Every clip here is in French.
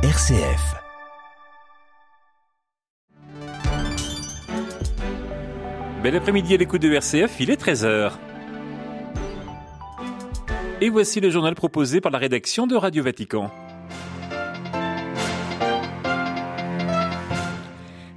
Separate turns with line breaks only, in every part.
RCF.
Bel après-midi à l'écoute de RCF, il est 13h. Et voici le journal proposé par la rédaction de Radio Vatican.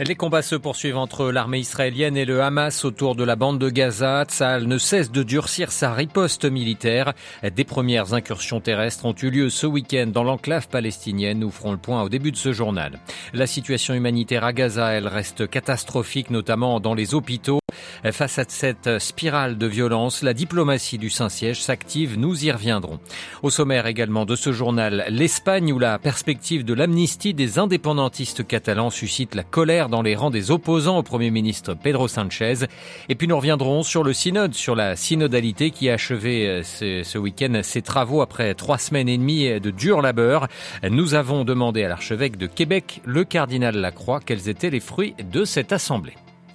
Les combats se poursuivent entre l'armée israélienne et le Hamas autour de la bande de Gaza. Tsahal ne cesse de durcir sa riposte militaire. Des premières incursions terrestres ont eu lieu ce week-end dans l'enclave palestinienne. Nous ferons le point au début de ce journal. La situation humanitaire à Gaza, elle reste catastrophique, notamment dans les hôpitaux. Face à cette spirale de violence, la diplomatie du Saint-Siège s'active. Nous y reviendrons. Au sommaire également de ce journal, l'Espagne où la perspective de l'amnistie des indépendantistes catalans suscite la colère dans les rangs des opposants au Premier ministre Pedro Sanchez. Et puis nous reviendrons sur le synode, sur la synodalité qui a achevé ce, ce week-end ses travaux après trois semaines et demie de dur labeur. Nous avons demandé à l'archevêque de Québec, le cardinal Lacroix, quels étaient les fruits de cette assemblée.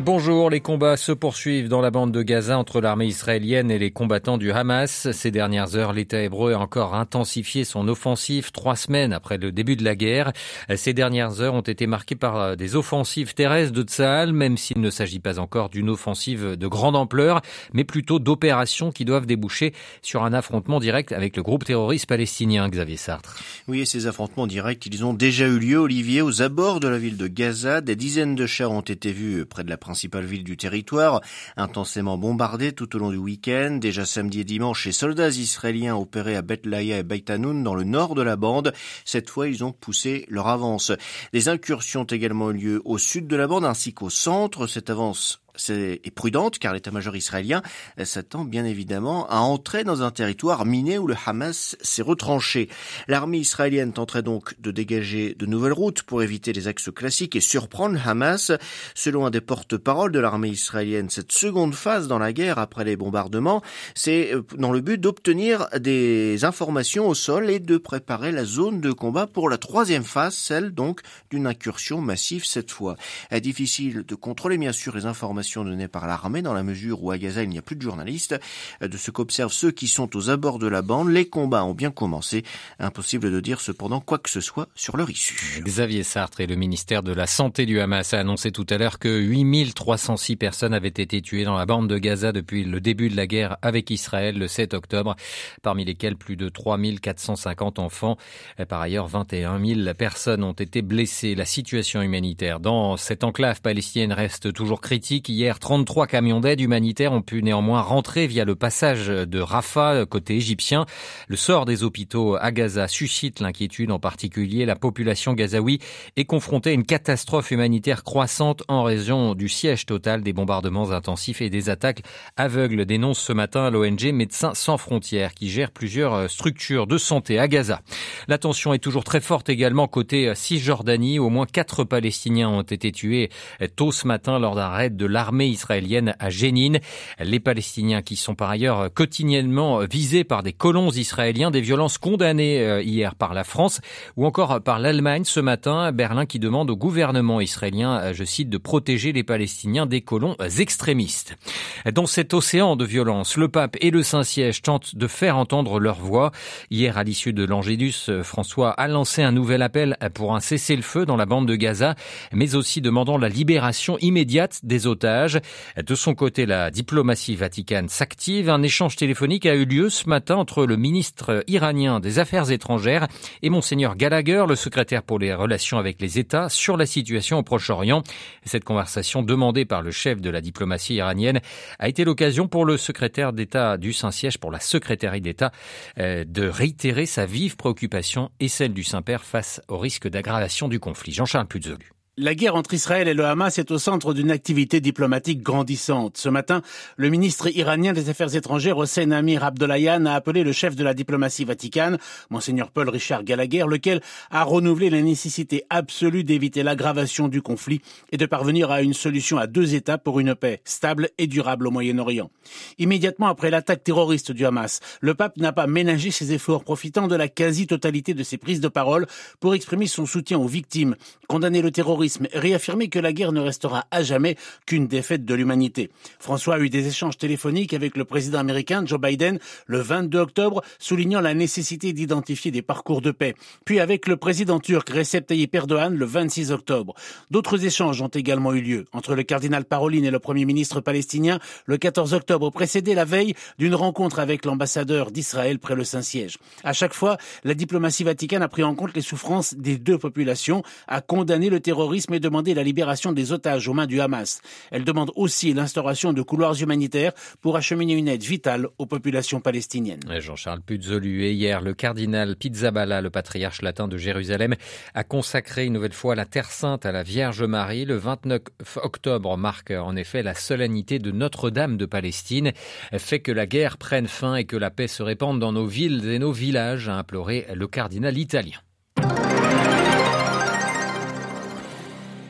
Bonjour, les combats se poursuivent dans la bande de Gaza entre l'armée israélienne et les combattants du Hamas. Ces dernières heures, l'État hébreu a encore intensifié son offensive trois semaines après le début de la guerre. Ces dernières heures ont été marquées par des offensives terrestres de Tsahal, même s'il ne s'agit pas encore d'une offensive de grande ampleur, mais plutôt d'opérations qui doivent déboucher sur un affrontement direct avec le groupe terroriste palestinien, Xavier Sartre.
Oui, et ces affrontements directs, ils ont déjà eu lieu, Olivier, aux abords de la ville de Gaza. Des dizaines de chars ont été vus près de la principale ville du territoire, intensément bombardée tout au long du week-end. Déjà samedi et dimanche, les soldats israéliens opéraient à Bethlaya et Baitanoun dans le nord de la bande. Cette fois, ils ont poussé leur avance. Des incursions ont également eu lieu au sud de la bande ainsi qu'au centre. Cette avance est prudente car l'état-major israélien s'attend bien évidemment à entrer dans un territoire miné où le Hamas s'est retranché. L'armée israélienne tenterait donc de dégager de nouvelles routes pour éviter les axes classiques et surprendre le Hamas. Selon un des porte-parole de l'armée israélienne, cette seconde phase dans la guerre après les bombardements, c'est dans le but d'obtenir des informations au sol et de préparer la zone de combat pour la troisième phase, celle donc d'une incursion massive cette fois. Difficile de contrôler bien sûr les informations données par l'armée dans la mesure où à Gaza il n'y a plus de journalistes. De ce qu'observent ceux qui sont aux abords de la bande, les combats ont bien commencé. Impossible de dire cependant quoi que ce soit sur leur issue.
Xavier Sartre et le ministère de la Santé du Hamas a annoncé tout à l'heure que 8306 personnes avaient été tuées dans la bande de Gaza depuis le début de la guerre avec Israël le 7 octobre, parmi lesquels plus de 3450 enfants. Par ailleurs, 21 000 personnes ont été blessées. La situation humanitaire dans cette enclave palestinienne reste toujours critique. Hier, 33 camions d'aide humanitaire ont pu néanmoins rentrer via le passage de Rafah côté égyptien. Le sort des hôpitaux à Gaza suscite l'inquiétude, en particulier la population gazaoui est confrontée à une catastrophe humanitaire croissante en raison du siège total des bombardements intensifs et des attaques aveugles, dénonce ce matin l'ONG Médecins sans frontières qui gère plusieurs structures de santé à Gaza. La tension est toujours très forte également côté Cisjordanie. Au moins quatre Palestiniens ont été tués tôt ce matin lors d'un raid de l'armée israélienne à Jénine. Les Palestiniens qui sont par ailleurs quotidiennement visés par des colons israéliens, des violences condamnées hier par la France ou encore par l'Allemagne ce matin. Berlin qui demande au gouvernement israélien, je cite, de protéger les Palestiniens des colons extrémistes. Dans cet océan de violence, le pape et le Saint-Siège tentent de faire entendre leur voix. Hier, à l'issue de l'Angélus, François a lancé un nouvel appel pour un cessez-le-feu dans la bande de Gaza, mais aussi demandant la libération immédiate des otages. De son côté, la diplomatie vaticane s'active. Un échange téléphonique a eu lieu ce matin entre le ministre iranien des Affaires étrangères et Monseigneur Gallagher, le secrétaire pour les relations avec les États, sur la situation au Proche-Orient. Cette conversation demandée par le chef de la diplomatie iranienne a été l'occasion pour le secrétaire d'État du Saint-Siège, pour la secrétaire d'État, de réitérer sa vive préoccupation et celle du Saint-Père face au risque d'aggravation du conflit. Jean-Charles Puzolu.
La guerre entre Israël et le Hamas est au centre d'une activité diplomatique grandissante. Ce matin, le ministre iranien des Affaires étrangères, Hossein Amir Abdollahian, a appelé le chef de la diplomatie vaticane, Monseigneur Paul Richard Gallagher, lequel a renouvelé la nécessité absolue d'éviter l'aggravation du conflit et de parvenir à une solution à deux États pour une paix stable et durable au Moyen-Orient. Immédiatement après l'attaque terroriste du Hamas, le pape n'a pas ménagé ses efforts, profitant de la quasi-totalité de ses prises de parole pour exprimer son soutien aux victimes, condamner le terrorisme terrorisme et réaffirmer que la guerre ne restera à jamais qu'une défaite de l'humanité. François a eu des échanges téléphoniques avec le président américain Joe Biden le 22 octobre, soulignant la nécessité d'identifier des parcours de paix. Puis avec le président turc Recep Tayyip Erdogan le 26 octobre. D'autres échanges ont également eu lieu entre le cardinal Parolin et le premier ministre palestinien le 14 octobre, précédé la veille d'une rencontre avec l'ambassadeur d'Israël près le Saint-Siège. À chaque fois, la diplomatie vaticane a pris en compte les souffrances des deux populations, a condamné le terrorisme et demandé la libération des otages aux mains du Hamas. Elle demande aussi l'instauration de couloirs humanitaires pour acheminer une aide vitale aux populations palestiniennes.
Jean-Charles Puzolu et hier, le cardinal Pizzaballa, le patriarche latin de Jérusalem, a consacré une nouvelle fois la Terre Sainte à la Vierge Marie. Le 29 octobre marque en effet la solennité de Notre-Dame de Palestine, fait que la guerre prenne fin et que la paix se répande dans nos villes et nos villages, a imploré le cardinal italien.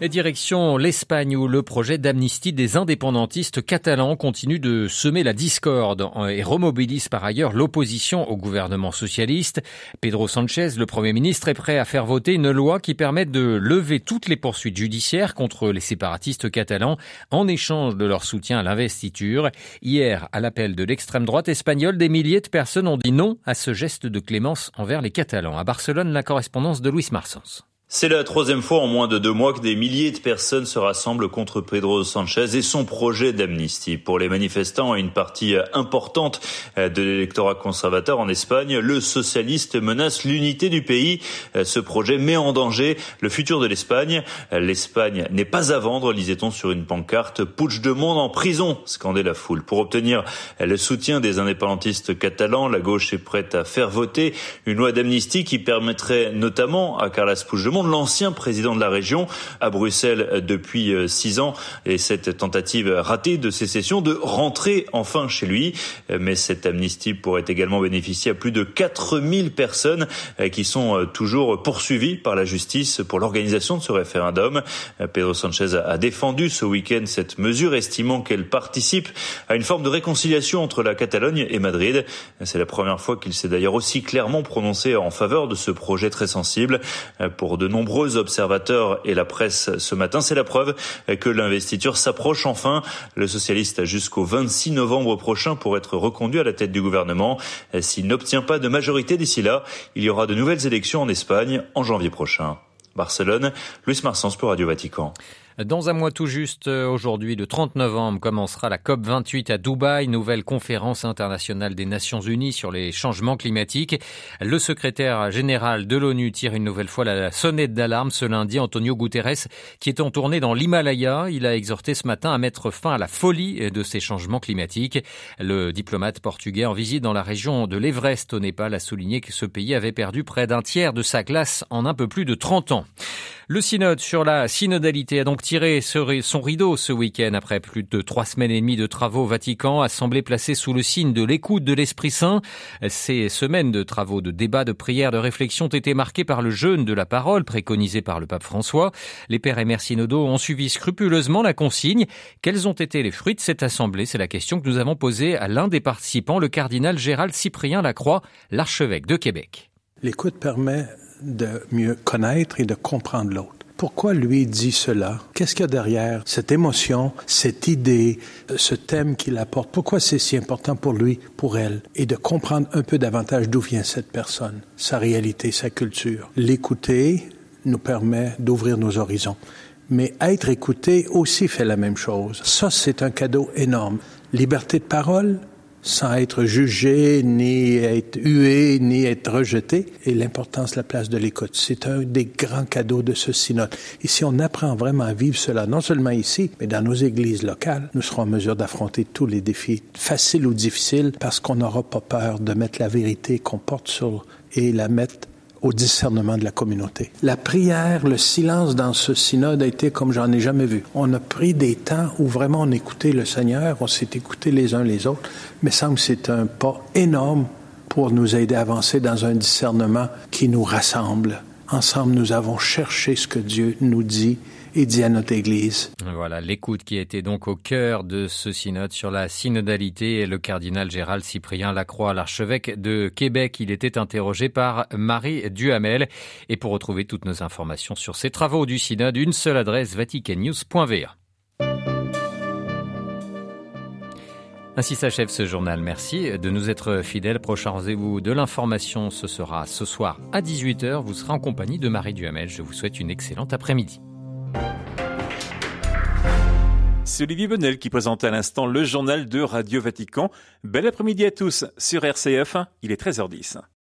Et direction l'Espagne où le projet d'amnistie des indépendantistes catalans continue de semer la discorde et remobilise par ailleurs l'opposition au gouvernement socialiste. Pedro Sanchez, le Premier ministre, est prêt à faire voter une loi qui permet de lever toutes les poursuites judiciaires contre les séparatistes catalans en échange de leur soutien à l'investiture. Hier, à l'appel de l'extrême droite espagnole, des milliers de personnes ont dit non à ce geste de clémence envers les Catalans. À Barcelone, la correspondance de Luis Marsens.
C'est la troisième fois en moins de deux mois que des milliers de personnes se rassemblent contre Pedro Sanchez et son projet d'amnistie. Pour les manifestants et une partie importante de l'électorat conservateur en Espagne, le socialiste menace l'unité du pays. Ce projet met en danger le futur de l'Espagne. L'Espagne n'est pas à vendre, lisait-on sur une pancarte. de monde en prison, scandait la foule. Pour obtenir le soutien des indépendantistes catalans, la gauche est prête à faire voter une loi d'amnistie qui permettrait notamment à Carles Puigdemont l'ancien président de la région à Bruxelles depuis euh, six ans et cette tentative ratée de sécession de rentrer enfin chez lui. Euh, mais cette amnistie pourrait également bénéficier à plus de 4000 personnes euh, qui sont toujours poursuivies par la justice pour l'organisation de ce référendum. Pedro Sanchez a défendu ce week-end cette mesure, estimant qu'elle participe à une forme de réconciliation entre la Catalogne et Madrid. C'est la première fois qu'il s'est d'ailleurs aussi clairement prononcé en faveur de ce projet très sensible. Pour de nombreux observateurs et la presse ce matin. C'est la preuve que l'investiture s'approche enfin. Le socialiste a jusqu'au 26 novembre prochain pour être reconduit à la tête du gouvernement. S'il n'obtient pas de majorité d'ici là, il y aura de nouvelles élections en Espagne en janvier prochain. Barcelone, Luis Marsens pour Radio Vatican.
Dans un mois tout juste, euh, aujourd'hui, le 30 novembre, commencera la COP28 à Dubaï, nouvelle conférence internationale des Nations Unies sur les changements climatiques. Le secrétaire général de l'ONU tire une nouvelle fois la sonnette d'alarme ce lundi. Antonio Guterres, qui est en tournée dans l'Himalaya, il a exhorté ce matin à mettre fin à la folie de ces changements climatiques. Le diplomate portugais en visite dans la région de l'Everest au Népal a souligné que ce pays avait perdu près d'un tiers de sa glace en un peu plus de 30 ans. Le synode sur la synodalité a donc tiré son rideau ce week-end après plus de trois semaines et demie de travaux au Vatican, assemblée placée sous le signe de l'écoute de l'Esprit Saint. Ces semaines de travaux, de débats, de prières, de réflexions ont été marquées par le jeûne de la parole préconisé par le pape François. Les pères et mères synodaux ont suivi scrupuleusement la consigne. Quels ont été les fruits de cette assemblée? C'est la question que nous avons posée à l'un des participants, le cardinal Gérald Cyprien Lacroix, l'archevêque de Québec.
L'écoute permet de mieux connaître et de comprendre l'autre. Pourquoi lui dit cela? Qu'est-ce qu'il y a derrière cette émotion, cette idée, ce thème qu'il apporte? Pourquoi c'est si important pour lui, pour elle? Et de comprendre un peu davantage d'où vient cette personne, sa réalité, sa culture. L'écouter nous permet d'ouvrir nos horizons. Mais être écouté aussi fait la même chose. Ça, c'est un cadeau énorme. Liberté de parole, sans être jugé, ni être hué, ni être rejeté, et l'importance, la place de l'écoute. C'est un des grands cadeaux de ce synode. Et si on apprend vraiment à vivre cela, non seulement ici, mais dans nos églises locales, nous serons en mesure d'affronter tous les défis, faciles ou difficiles, parce qu'on n'aura pas peur de mettre la vérité qu'on porte sur et la mettre au discernement de la communauté. La prière, le silence dans ce synode a été comme j'en ai jamais vu. On a pris des temps où vraiment on écoutait le Seigneur, on s'est écouté les uns les autres, mais semble que c'est un pas énorme pour nous aider à avancer dans un discernement qui nous rassemble ensemble, nous avons cherché ce que Dieu nous dit
Voilà, l'écoute qui était donc au cœur de ce synode sur la synodalité et le cardinal Gérald Cyprien Lacroix, l'archevêque de Québec. Il était interrogé par Marie Duhamel. Et pour retrouver toutes nos informations sur ces travaux du synode, une seule adresse vaticannews.va. Ainsi s'achève ce journal. Merci de nous être fidèles. Prochain rendez-vous de l'information, ce sera ce soir à 18h. Vous serez en compagnie de Marie Duhamel. Je vous souhaite une excellente après-midi.
C'est Olivier Bonnel qui présente à l'instant le journal de Radio Vatican. Bel après-midi à tous sur RCF. Il est 13h10.